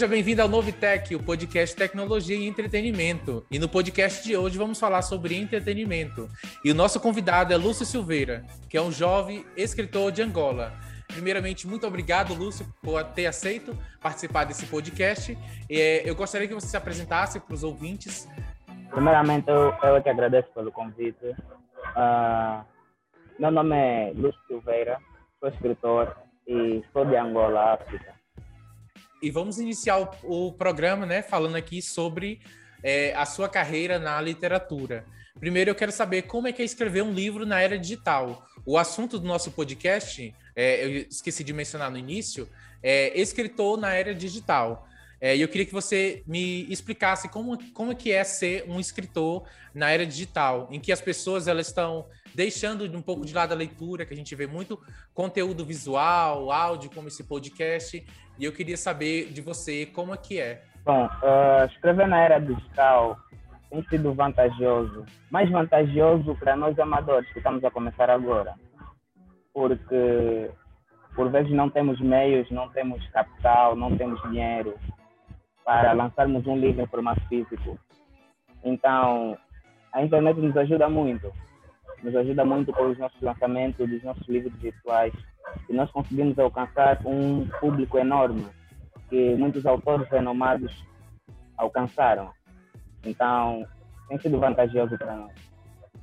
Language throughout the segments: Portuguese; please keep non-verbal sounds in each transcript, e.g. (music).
Seja bem-vindo ao Novitec, o podcast Tecnologia e Entretenimento. E no podcast de hoje vamos falar sobre entretenimento. E o nosso convidado é Lúcio Silveira, que é um jovem escritor de Angola. Primeiramente, muito obrigado, Lúcio, por ter aceito participar desse podcast. É, eu gostaria que você se apresentasse para os ouvintes. Primeiramente, eu, eu que agradeço pelo convite. Uh, meu nome é Lúcio Silveira, sou escritor e sou de Angola, África. E vamos iniciar o, o programa, né, falando aqui sobre é, a sua carreira na literatura. Primeiro, eu quero saber como é que é escrever um livro na era digital. O assunto do nosso podcast, é, eu esqueci de mencionar no início, é escritor na era digital. É, e eu queria que você me explicasse como, como é que é ser um escritor na era digital, em que as pessoas elas estão deixando um pouco de lado a leitura, que a gente vê muito conteúdo visual, áudio, como esse podcast, e eu queria saber de você como é que é. Bom, uh, escrever na era digital tem sido vantajoso, mais vantajoso para nós amadores que estamos a começar agora, porque por vezes não temos meios, não temos capital, não temos dinheiro para lançarmos um livro em formato físico. Então, a internet nos ajuda muito, nos ajuda muito com os nossos lançamentos dos nossos livros virtuais e nós conseguimos alcançar um público enorme que muitos autores renomados alcançaram. Então, tem sido vantajoso para nós.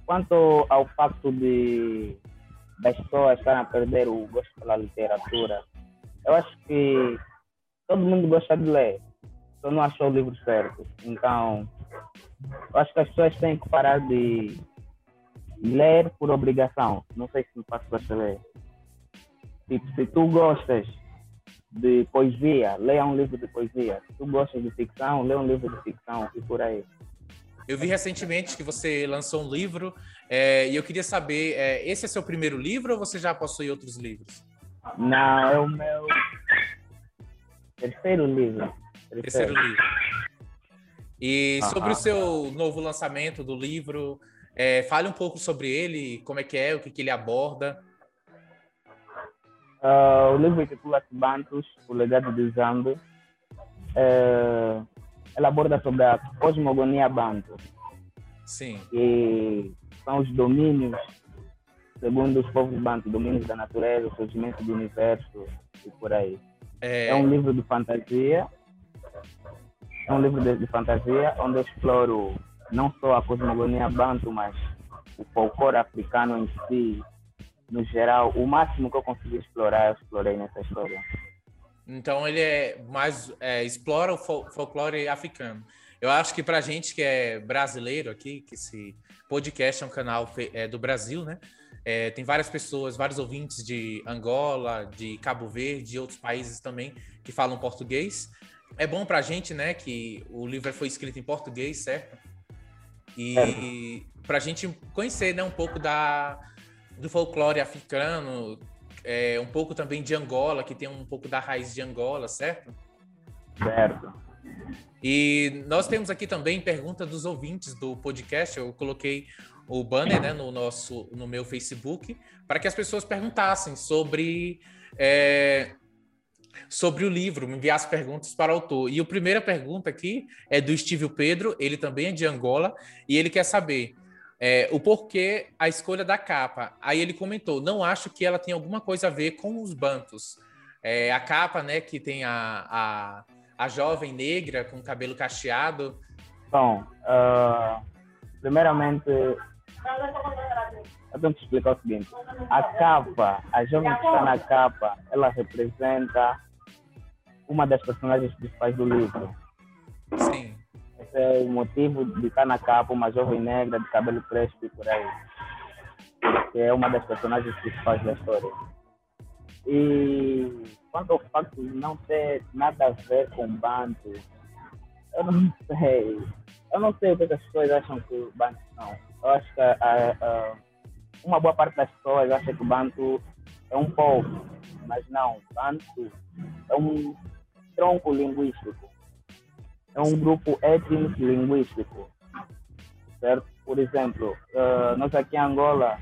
Quanto ao facto de das pessoas estarem a perder o gosto pela literatura, eu acho que todo mundo gosta de ler, só não achou o livro certo. Então, eu acho que as pessoas têm que parar de ler por obrigação. Não sei se me faço perceber. Tipo, se tu gostas de poesia, leia um livro de poesia. Se tu gostas de ficção, leia um livro de ficção e por aí. Eu vi recentemente que você lançou um livro é, e eu queria saber, é, esse é seu primeiro livro ou você já possui outros livros? Não, é o meu terceiro livro. Terceiro, terceiro livro. E sobre o seu novo lançamento do livro, é, fale um pouco sobre ele, como é que é, o que, que ele aborda. Uh, o livro intitula-se Bantus, o legado de Zambi. Uh, ela aborda sobre a cosmogonia bantu. Sim. Que são os domínios, segundo os povos bantu, domínios da natureza, o surgimento do universo e por aí. É, é um livro de fantasia. É um livro de, de fantasia onde eu exploro não só a cosmogonia bantu, mas o folclore africano em si, no geral, o máximo que eu consegui explorar, eu explorei nessa história. Então ele é mais é, explora o folclore africano. Eu acho que para gente que é brasileiro aqui, que esse podcast é um canal é, do Brasil, né? É, tem várias pessoas, vários ouvintes de Angola, de Cabo Verde, e outros países também que falam português. É bom para a gente, né, que o livro foi escrito em português, certo? E é. para a gente conhecer, né, um pouco da do folclore africano, é, um pouco também de Angola, que tem um pouco da raiz de Angola, certo? Certo. E nós temos aqui também pergunta dos ouvintes do podcast. Eu coloquei o banner né, no nosso no meu Facebook para que as pessoas perguntassem sobre é, sobre o livro, me enviassem perguntas para o autor. E a primeira pergunta aqui é do Steve Pedro, ele também é de Angola e ele quer saber é, o porquê a escolha da capa. Aí ele comentou: não acho que ela tem alguma coisa a ver com os bantos. É, a capa, né, que tem a, a, a jovem negra com cabelo cacheado. Bom, uh, primeiramente, eu tenho que explicar o seguinte: a capa, a jovem que está na capa, ela representa uma das personagens principais do livro. É o motivo de estar na capa uma jovem negra de cabelo crespo e por aí. Que é uma das personagens principais da história. E quanto ao facto de não ter nada a ver com Bantu, eu não sei. Eu não sei o que as pessoas acham que Bantu são. Eu acho que a, a, uma boa parte das pessoas acha que o Bantu é um povo, mas não. Bantu é um tronco linguístico é um grupo étnico-linguístico, certo? Por exemplo, uh, nós aqui em Angola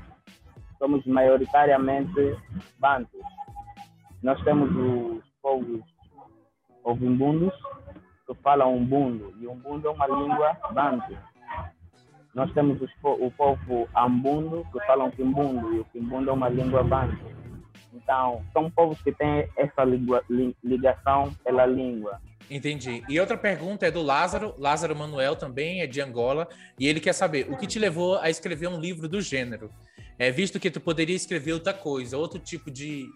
somos maioritariamente bantos. Nós temos os povos ovimbundos que falam umbundo, e umbundo é uma língua banto. Nós temos os, o povo ambundo que falam quimbundo, e o quimbundo é uma língua banto. Então, são povos que têm essa ligação pela língua. Entendi. E outra pergunta é do Lázaro, Lázaro Manuel também é de Angola, e ele quer saber o que te levou a escrever um livro do gênero, é visto que tu poderia escrever outra coisa, outro tipo de,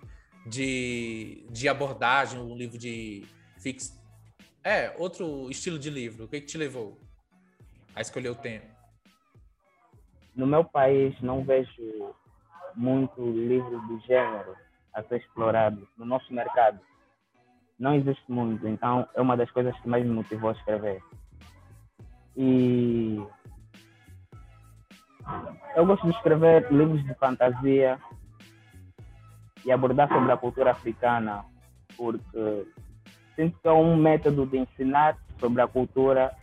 de, de abordagem, um livro de fix, é outro estilo de livro. O que, que te levou a escolher o tema? No meu país não vejo muito livro do gênero a ser explorado no nosso mercado não existe muito, então é uma das coisas que mais me motivou a escrever. E eu gosto de escrever livros de fantasia e abordar sobre a cultura africana, porque sinto que é um método de ensinar sobre a cultura,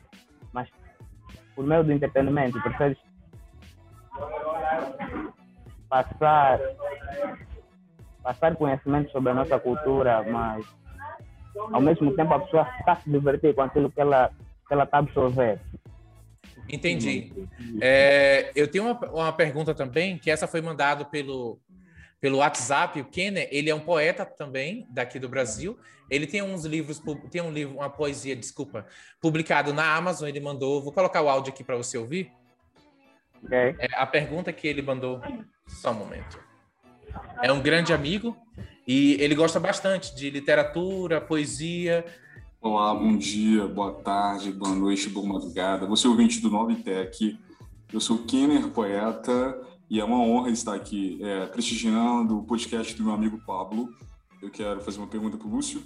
mas por meio do entretenimento, percebes? Passar, passar conhecimento sobre a nossa cultura, mas ao mesmo tempo a pessoa está se divertir com aquilo que ela que ela está absorvendo. Entendi. É, eu tenho uma, uma pergunta também, que essa foi mandada pelo, pelo WhatsApp. O Kenner, ele é um poeta também, daqui do Brasil. Ele tem uns livros, tem um livro, uma poesia, desculpa, publicado na Amazon. Ele mandou, vou colocar o áudio aqui para você ouvir. Okay. É, a pergunta que ele mandou, só um momento. É um grande amigo e ele gosta bastante de literatura, poesia. Olá, bom dia, boa tarde, boa noite, boa madrugada. Você é ouvinte do Nove Tech. Eu sou Kenner, poeta, e é uma honra estar aqui é, prestigiando o podcast do meu amigo Pablo. Eu quero fazer uma pergunta para o Lúcio.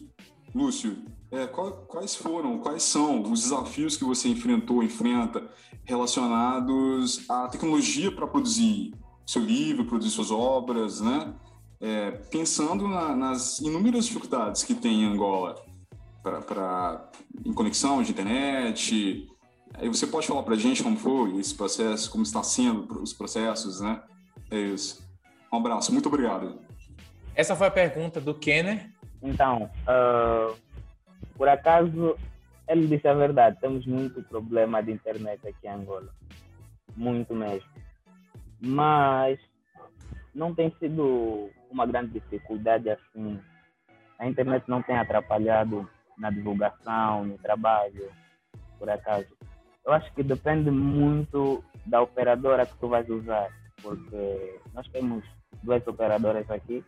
Lúcio, é, quais foram, quais são os desafios que você enfrentou, enfrenta, relacionados à tecnologia para produzir seu livro, produzir suas obras, né? É, pensando na, nas inúmeras dificuldades que tem em Angola para em conexão de internet. Aí você pode falar para a gente como foi esse processo, como está sendo os processos, né? É isso. Um abraço, muito obrigado. Essa foi a pergunta do Kenner. Então, uh, por acaso, ele disse a verdade. Temos muito problema de internet aqui em Angola. Muito mesmo. Mas não tem sido uma grande dificuldade assim. A internet não tem atrapalhado na divulgação, no trabalho, por acaso. Eu acho que depende muito da operadora que tu vais usar, porque nós temos duas operadoras aqui.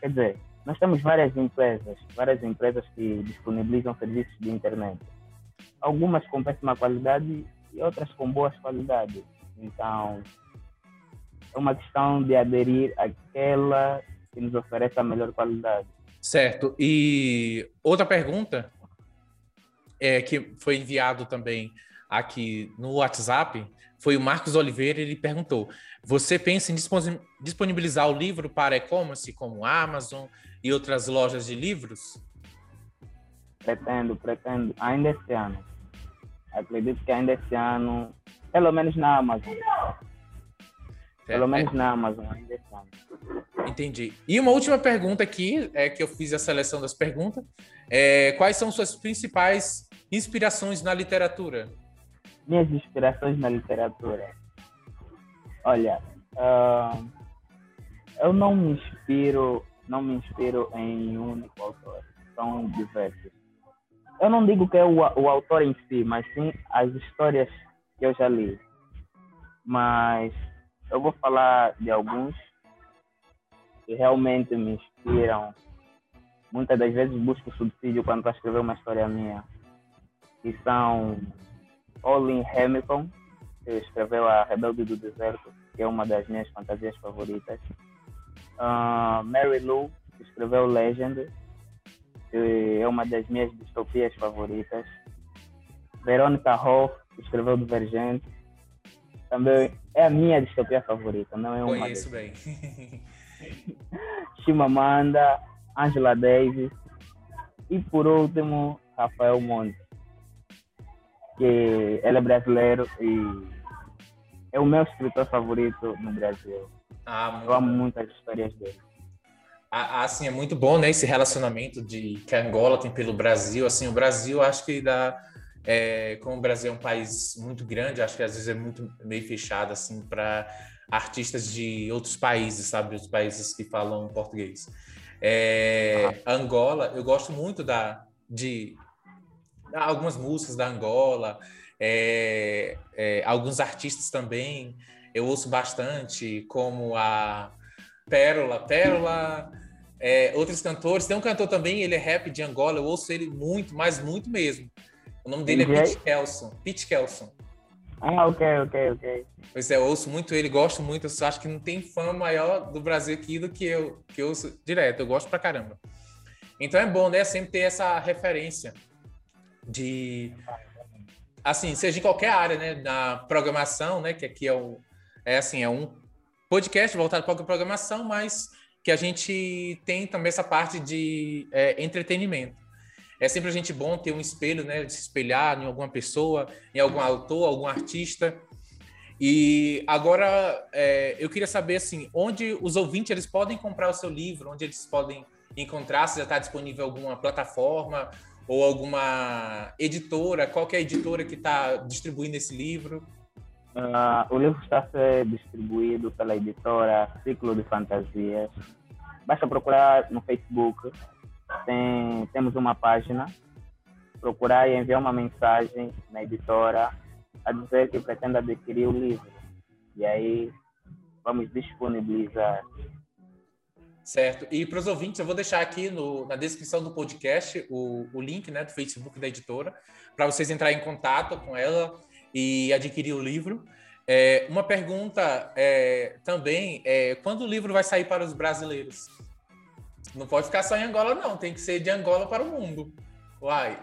Quer dizer, nós temos várias empresas, várias empresas que disponibilizam serviços de internet. Algumas com péssima qualidade e outras com boas qualidades. Então, é uma questão de aderir àquela que nos oferece a melhor qualidade. Certo. E outra pergunta é, que foi enviado também aqui no WhatsApp foi o Marcos Oliveira. Ele perguntou: Você pensa em disponibilizar o livro para e-commerce como Amazon e outras lojas de livros? Pretendo, pretendo. Ainda esse ano. Acredito que ainda esse ano, pelo menos na Amazon. Pelo menos é. na Amazon, ainda esse ano. Entendi. E uma última pergunta aqui, é que eu fiz a seleção das perguntas. É, quais são suas principais inspirações na literatura? Minhas inspirações na literatura. Olha, uh, eu não me inspiro, não me inspiro em um único autor. São diversos. Eu não digo que é o, o autor em si, mas sim as histórias que eu já li. Mas eu vou falar de alguns que realmente me inspiram. Muitas das vezes busco subsídio quando para escrever uma história minha. Que são Olin Hamilton, que escreveu A Rebelde do Deserto, que é uma das minhas fantasias favoritas. Uh, Mary Lou, que escreveu Legend, que é uma das minhas distopias favoritas. Veronica Hoff, que escreveu Divergente, também é a minha distopia favorita, não é uma. Conheço bem. (laughs) Chimamanda, Angela Davis e por último, Rafael Monte. que ele é brasileiro e é o meu escritor favorito no Brasil. Ah, Eu amo muito as histórias dele. Assim, é muito bom, né, esse relacionamento de que a Angola tem pelo Brasil. Assim, o Brasil, acho que dá, é, como o Brasil é um país muito grande, acho que às vezes é muito meio fechado, assim, para artistas de outros países, sabe, outros países que falam português. É, ah. Angola, eu gosto muito da de algumas músicas da Angola, é, é, alguns artistas também. Eu ouço bastante, como a Pérola, Pérola, é, outros cantores. Tem um cantor também, ele é rap de Angola, eu ouço ele muito, mas muito mesmo. O nome dele é Pete Kelson. Pete Kelson. Ah, ok, ok, ok. Pois é, eu ouço muito ele, gosto muito. Eu acho que não tem fã maior do Brasil aqui do que eu, que eu ouço direto. Eu gosto pra caramba. Então é bom, né? Sempre ter essa referência de assim, seja em qualquer área, né, na programação, né, que aqui é o é assim, é um podcast voltado para a programação, mas que a gente tem também essa parte de é, entretenimento. É sempre gente bom ter um espelho, né, de se espelhar em alguma pessoa, em algum autor, algum artista. E agora é, eu queria saber assim, onde os ouvintes eles podem comprar o seu livro, onde eles podem encontrar, se já está disponível alguma plataforma ou alguma editora? Qual é a editora que está distribuindo esse livro? Uh, o livro está ser distribuído pela editora Ciclo de Fantasias. Basta procurar no Facebook. Tem, temos uma página. Procurar e enviar uma mensagem na editora a dizer que pretende adquirir o livro. E aí vamos disponibilizar Certo. E para os ouvintes, eu vou deixar aqui no, na descrição do podcast o, o link né, do Facebook da editora, para vocês entrarem em contato com ela e adquirir o livro. É, uma pergunta é, também é quando o livro vai sair para os brasileiros? Não pode ficar só em Angola, não. Tem que ser de Angola para o mundo. Uai.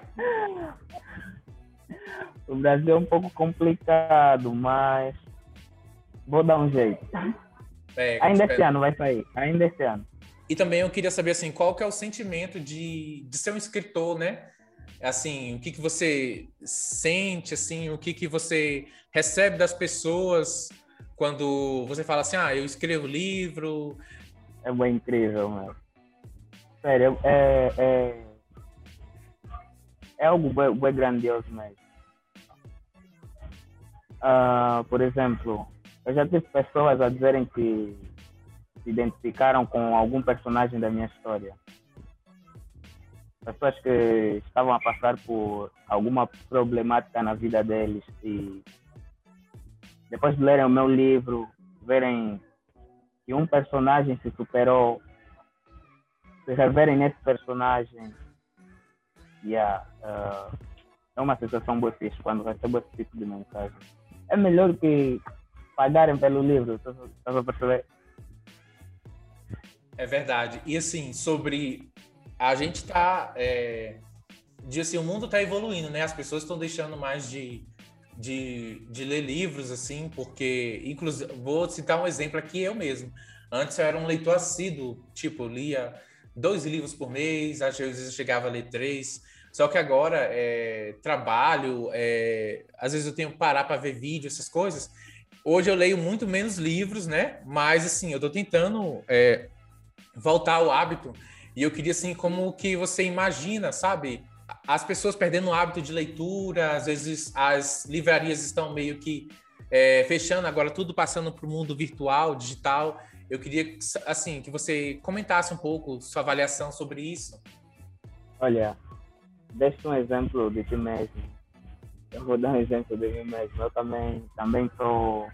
O Brasil é um pouco complicado, mas vou dar um jeito. É, Ainda esse ano vai sair. Ainda esse ano. E também eu queria saber assim, qual que é o sentimento de, de ser um escritor, né? Assim, o que, que você sente, assim, o que, que você recebe das pessoas quando você fala assim, ah, eu escrevo livro. É bem incrível, mano. Sério, é, é, é algo bem, bem grandioso mesmo. Uh, por exemplo, eu já tive pessoas a dizerem que se identificaram com algum personagem da minha história. Pessoas que estavam a passar por alguma problemática na vida deles e depois de lerem o meu livro, verem que um personagem se superou, se reverem nesse personagem, yeah, uh, é uma sensação boa quando recebo esse tipo de mensagem. É melhor que pagarem pelo livro, estás a perceber? É verdade. E assim, sobre. A gente tá. É... De, assim, o mundo está evoluindo, né? As pessoas estão deixando mais de, de, de ler livros, assim, porque. Inclusive, vou citar um exemplo aqui, eu mesmo. Antes eu era um leitor assíduo, tipo, lia dois livros por mês, às vezes eu chegava a ler três. Só que agora, é, trabalho, é, às vezes eu tenho que parar para ver vídeo, essas coisas. Hoje eu leio muito menos livros, né? Mas, assim, eu estou tentando é, voltar ao hábito. E eu queria, assim, como que você imagina, sabe? As pessoas perdendo o hábito de leitura, às vezes as livrarias estão meio que é, fechando, agora tudo passando para o mundo virtual, digital. Eu queria, assim, que você comentasse um pouco sua avaliação sobre isso. Olha, deixa um exemplo de ti mesmo. Eu vou dar um exemplo de mim mesmo. Eu também também estou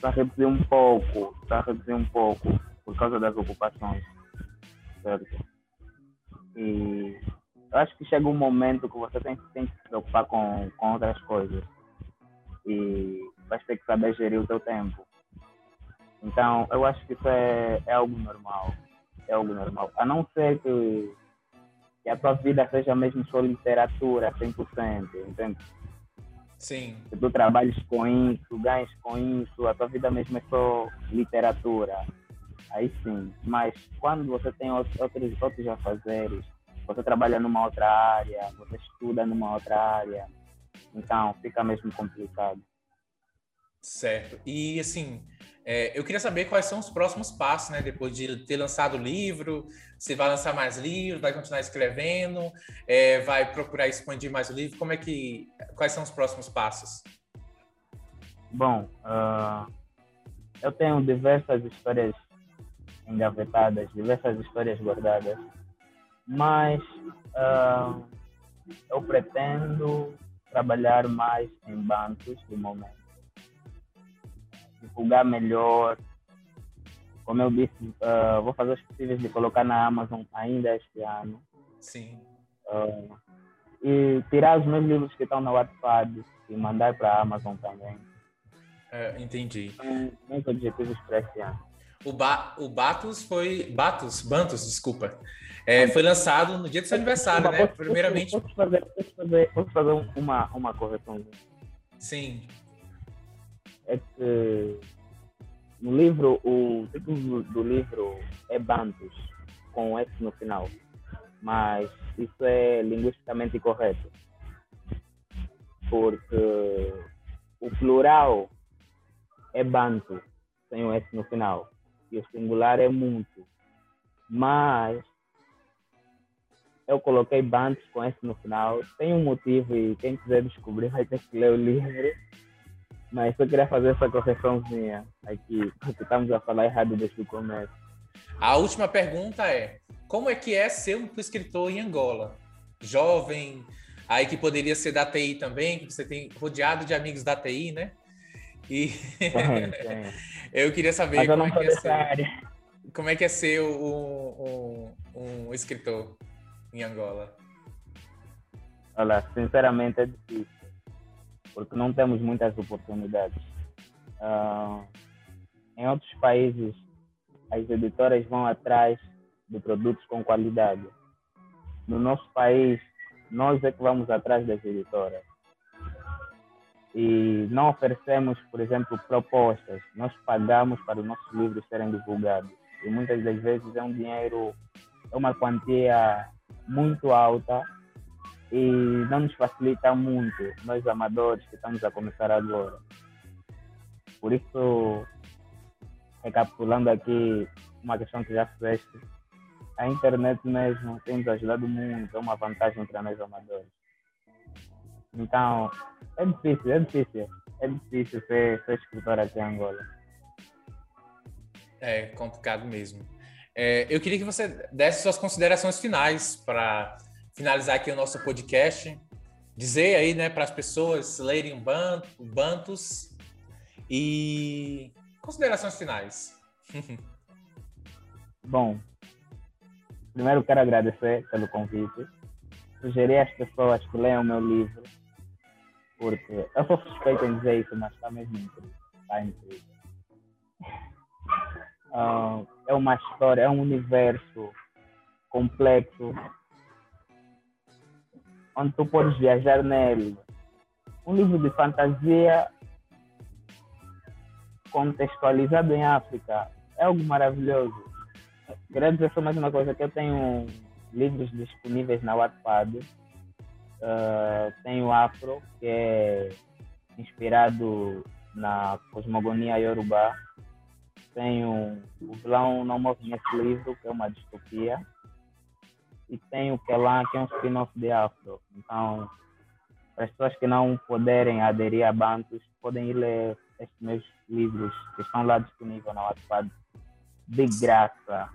para reduzir um pouco, para reduzir um pouco por causa das ocupações, certo? E eu acho que chega um momento que você tem, tem que se preocupar com, com outras coisas e vai ter que saber gerir o seu tempo. Então, eu acho que isso é, é algo normal. É algo normal. A não ser que, que a tua vida seja mesmo só literatura 100%, entende? Sim. Se tu trabalhas com isso, ganhas com isso, a tua vida mesmo é só literatura aí sim. Mas quando você tem outros, outros, outros afazeres, você trabalha numa outra área, você estuda numa outra área, Então fica mesmo complicado. Certo. E assim, é, eu queria saber quais são os próximos passos, né? Depois de ter lançado o livro, você vai lançar mais livros, vai continuar escrevendo, é, vai procurar expandir mais o livro. Como é que, quais são os próximos passos? Bom, uh, eu tenho diversas histórias engavetadas, diversas histórias guardadas, mas uh, eu pretendo trabalhar mais em bancos de momento, divulgar melhor. Como eu disse, uh, vou fazer os possíveis de colocar na Amazon ainda este ano. Sim. Uh, e tirar os meus livros que estão na Wattpad e mandar para a Amazon também. É, entendi. São meus objetivos para este ano. O, ba o Batus foi. Batus, Bantus, desculpa. É, foi lançado no dia do seu aniversário, né? Posso, Primeiramente. Posso fazer, posso fazer, posso fazer uma, uma correção? Sim. É que no livro, o título do livro é Bantus, com S no final. Mas isso é linguisticamente correto. Porque o plural é Bantu, sem o S no final. E o singular é muito. Mas eu coloquei Bantus com S no final. Tem um motivo e quem quiser descobrir vai ter que ler o livro. Mas eu queria fazer essa correçãozinha aqui, porque estamos a falar errado desde o começo. A última pergunta é: como é que é ser um escritor em Angola? Jovem, aí que poderia ser da TI também, que você tem rodeado de amigos da TI, né? E (laughs) eu queria saber como é, que é ser, como é que é ser um, um, um escritor em Angola. Olha, sinceramente é difícil, porque não temos muitas oportunidades. Uh, em outros países, as editoras vão atrás de produtos com qualidade. No nosso país, nós é que vamos atrás das editoras e não oferecemos, por exemplo, propostas. Nós pagamos para os nossos livros serem divulgados. E muitas das vezes é um dinheiro, é uma quantia muito alta e não nos facilita muito, nós amadores que estamos a começar agora. Por isso, recapitulando aqui uma questão que já fizeste, a internet mesmo tem nos ajudado muito, é uma vantagem para nós amadores. Então, é difícil, é difícil. É difícil ser, ser escritor aqui em Angola. É complicado mesmo. É, eu queria que você desse suas considerações finais para finalizar aqui o nosso podcast. Dizer aí, né, para as pessoas lerem o Bantus e considerações finais. (laughs) Bom, primeiro quero agradecer pelo convite. Sugerir às pessoas que leiam o meu livro, porque eu sou suspeito em dizer isso, mas está mesmo incrível. Está incrível. (laughs) Uh, é uma história, é um universo complexo onde tu podes viajar nele. Um livro de fantasia contextualizado em África é algo maravilhoso. Queria dizer só mais uma coisa, que eu tenho livros disponíveis na Wattpad Uh, tem o Afro, que é inspirado na cosmogonia Yorubá. Tem o, o Vilão Não Move Nesse Livro, que é uma distopia. E tem o Kelan, que é um spin-off de Afro. Então, para as pessoas que não puderem aderir a Bantus, podem ir ler estes meus livros que estão lá disponíveis na Wattpad de graça.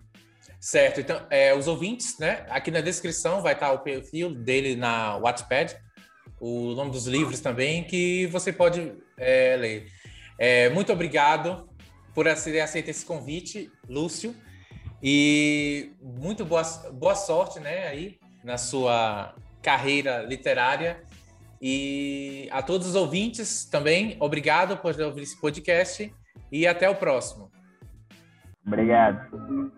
Certo, então, é, os ouvintes, né? Aqui na descrição vai estar o perfil dele na Wattpad, o nome dos livros também, que você pode é, ler. É, muito obrigado por aceitar esse convite, Lúcio, e muito boa, boa sorte, né, aí na sua carreira literária. E a todos os ouvintes também, obrigado por ouvir esse podcast e até o próximo. Obrigado.